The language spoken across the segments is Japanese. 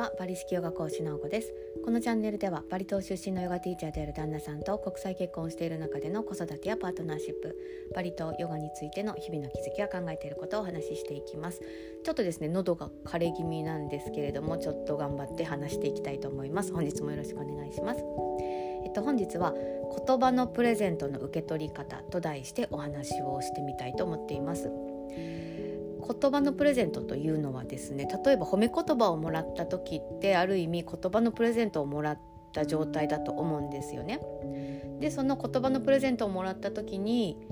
はバリ式ヨガ講師の子です。このチャンネルではバリ島出身のヨガティーチャーである旦那さんと国際結婚をしている中での子育てやパートナーシップバリ島ヨガについての日々の気づきや考えていることをお話ししていきます。ちょっとですね喉が枯れ気味なんですけれどもちょっと頑張って話していきたいと思います。本日もよろしくお願いします。えっと本日は言葉のプレゼントの受け取り方と題してお話をしてみたいと思っています。言葉のプレゼントというのはですね例えば褒め言葉をもらった時ってある意味言葉のプレゼントをもらった状態だと思うんですよね。でその言葉のプレゼントをもらった時に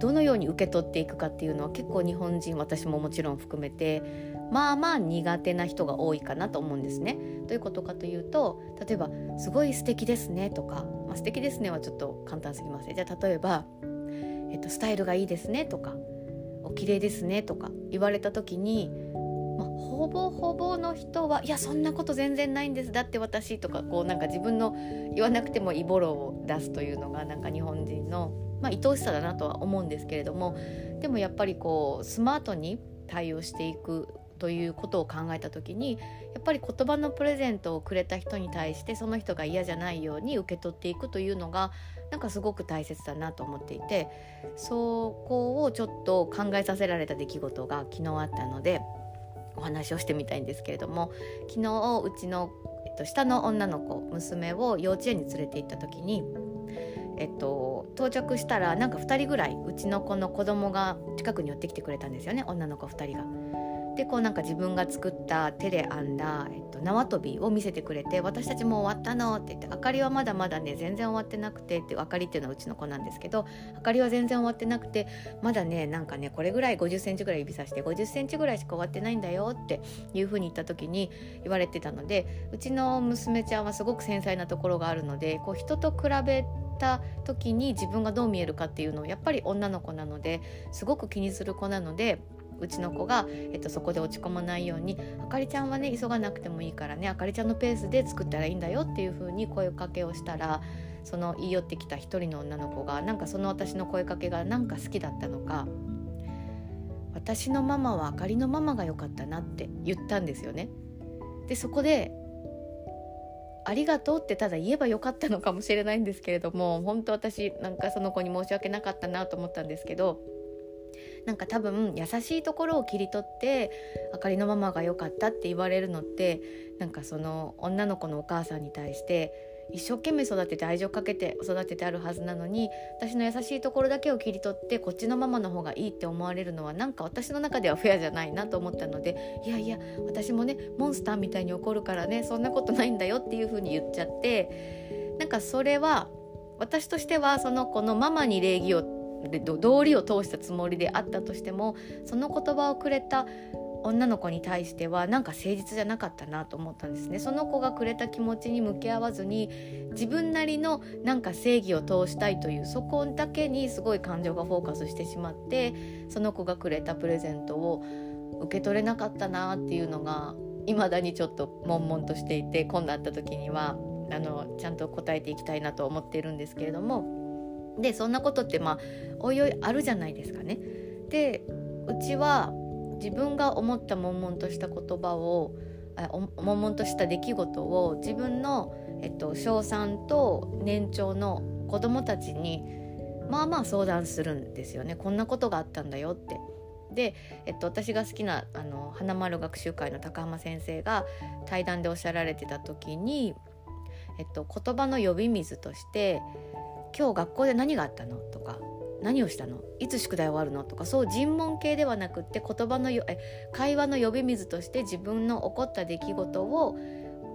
どのように受け取っていくかっていうのは結構日本人私ももちろん含めてまあまあ苦手な人が多いかなと思うんですね。どういうことかというと例えば「すごい素敵ですね」とか「まあ、素敵ですね」はちょっと簡単すぎますね。じゃあ例えば、えっと「スタイルがいいですね」とかお綺麗ですねとか言われた時に、まあ、ほぼほぼの人はいやそんなこと全然ないんです。だって私とかこうなんか自分の言わなくてもいぼろを出すというのがなんか日本人の、まあ、愛おしさだなとは思うんですけれどもでもやっぱりこうスマートに対応していくということを考えた時にやっぱり言葉のプレゼントをくれた人に対してその人が嫌じゃないように受け取っていくというのがなんかすごく大切だなと思っていてそこをちょっと考えさせられた出来事が昨日あったのでお話をしてみたいんですけれども昨日うちの、えっと、下の女の子娘を幼稚園に連れて行った時にえっと、到着したらなんか2人ぐらいうちの子の子供が近くに寄ってきてくれたんですよね女の子2人が。でこうなんか自分が作った手で編んだ、えっと、縄跳びを見せてくれて「私たちもう終わったの」って言って「あかりはまだまだね全然終わってなくて」ってあかりっていうのはうちの子なんですけど「あかりは全然終わってなくてまだねなんかねこれぐらい5 0センチぐらい指さして5 0センチぐらいしか終わってないんだよ」っていうふうに言った時に言われてたのでうちの娘ちゃんはすごく繊細なところがあるのでこう人と比べた時に自分がどう見えるかっていうのをやっぱり女の子なのですごく気にする子なので。うちの子が、えっと、そこで落ち込まないようにあかりちゃんはね急がなくてもいいからねあかりちゃんのペースで作ったらいいんだよっていう風に声かけをしたらその言い寄ってきた一人の女の子がなんかその私の声かけがなんか好きだったのか私のママはあかりのママが良かったなって言ったんですよね。でそこでありがとうってただ言えばよかったのかもしれないんですけれども本当私なんかその子に申し訳なかったなと思ったんですけどなんか多分優しいところを切り取ってあかりのママが良かったって言われるのってなんかその女の子のお母さんに対して一生懸命育てて愛情かけて育ててあるはずなのに私の優しいところだけを切り取ってこっちのママの方がいいって思われるのはなんか私の中ではフェアじゃないなと思ったのでいやいや私もねモンスターみたいに怒るからねそんなことないんだよっていう風に言っちゃってなんかそれは私としてはその子のママに礼儀を道理を通したつもりであったとしてもその言葉をくれた女の子に対してはなんか誠実じゃなかったなと思ったんですねその子がくれた気持ちに向き合わずに自分なりのなんか正義を通したいというそこだけにすごい感情がフォーカスしてしまってその子がくれたプレゼントを受け取れなかったなっていうのが未だにちょっと悶々としていて今度会った時にはあのちゃんと答えていきたいなと思っているんですけれども。でそんなことってまあおいおいあるじゃないですかね。でうちは自分が思った悶々とした言葉を悶々とした出来事を自分の、えっと、小3と年長の子供たちにまあまあ相談するんですよねこんなことがあったんだよって。で、えっと、私が好きなあの花丸学習会の高浜先生が対談でおっしゃられてた時に、えっと、言葉の呼び水として今日学校で何があったの?」とか「何をしたの？いつ宿題終わるの?」とかそう尋問系ではなくって言葉のよえ会話の呼び水として自分の起こった出来事を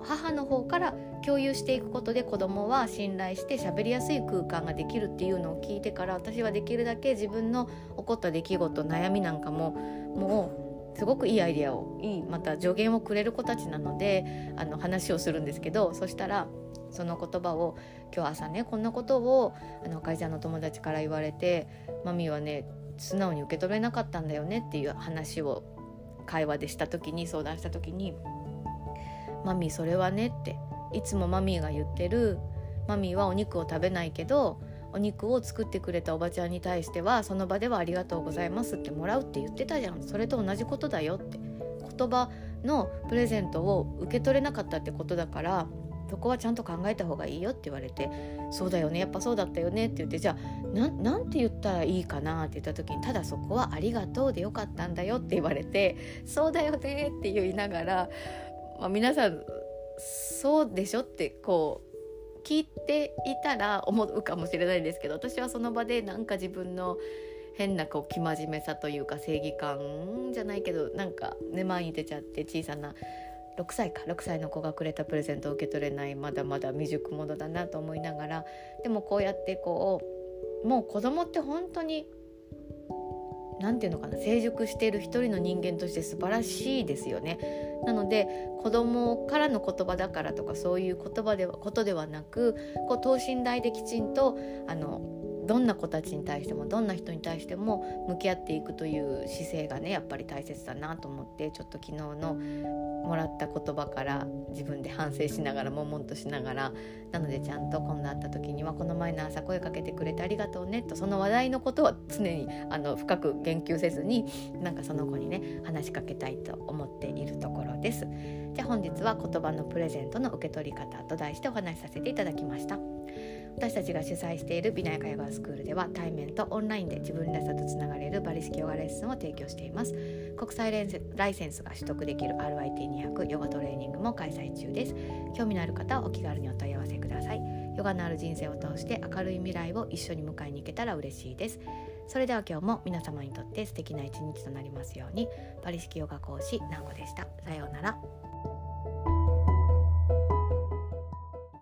母の方から共有していくことで子供は信頼して喋りやすい空間ができるっていうのを聞いてから私はできるだけ自分の起こった出来事悩みなんかももうすごくいいアイデアをいいまた助言をくれる子たちなのであの話をするんですけどそしたらその言葉を今日朝ねこんなことをあの会社の友達から言われてマミーはね素直に受け取れなかったんだよねっていう話を会話でした時に相談した時に「マミーそれはね」っていつもマミーが言ってる「マミーはお肉を食べないけどお肉を作ってくれたおばちゃんに対してはその場ではありがとうございますってもらうって言ってたじゃん。それと同じことだよって。言葉のプレゼントを受け取れなかったってことだからそこはちゃんと考えた方がいいよって言われて「そうだよねやっぱそうだったよね」って言ってじゃあなんて言ったらいいかなって言った時にただそこは「ありがとう」でよかったんだよって言われて「そうだよね」って言いながら、まあ、皆さんそうでしょってこう聞いていたら思うかもしれないんですけど私はその場でなんか自分の変なこう生真面目さというか正義感じゃないけどなんかね前に出ちゃって小さな6歳か6歳の子がくれたプレゼントを受け取れないまだまだ未熟者だなと思いながらでもこうやってこうもう子供って本当に何て言うのかな成熟している一人の人間として素晴らしいですよね。なので子供からの言葉だからとかそういう言葉ではことではなくこう等身大できちんとあのどんな子たちに対してもどんな人に対しても向き合っていくという姿勢がねやっぱり大切だなと思ってちょっと昨日のもらった言葉から自分で反省しながら悶々としながらなのでちゃんと今度会った時にはこの前の朝声かけてくれてありがとうねとその話題のことは常にあの深く言及せずになんかその子にね話しかけたいと思っているところです。じゃあ本日は言葉のプレゼントの受け取り方と題してお話しさせていただきました。私たちが主催している美内科ヨガスクールでは対面とオンラインで自分らしさとつながれるバリ式ヨガレッスンを提供しています。国際ライセンスが取得できる RIT200 ヨガトレーニングも開催中です。興味のある方はお気軽にお問い合わせください。ヨガのある人生を通して明るい未来を一緒に迎えに行けたら嬉しいです。それでは今日も皆様にとって素敵な一日となりますように。バリ式ヨガ講師ナンゴでした。さようなら。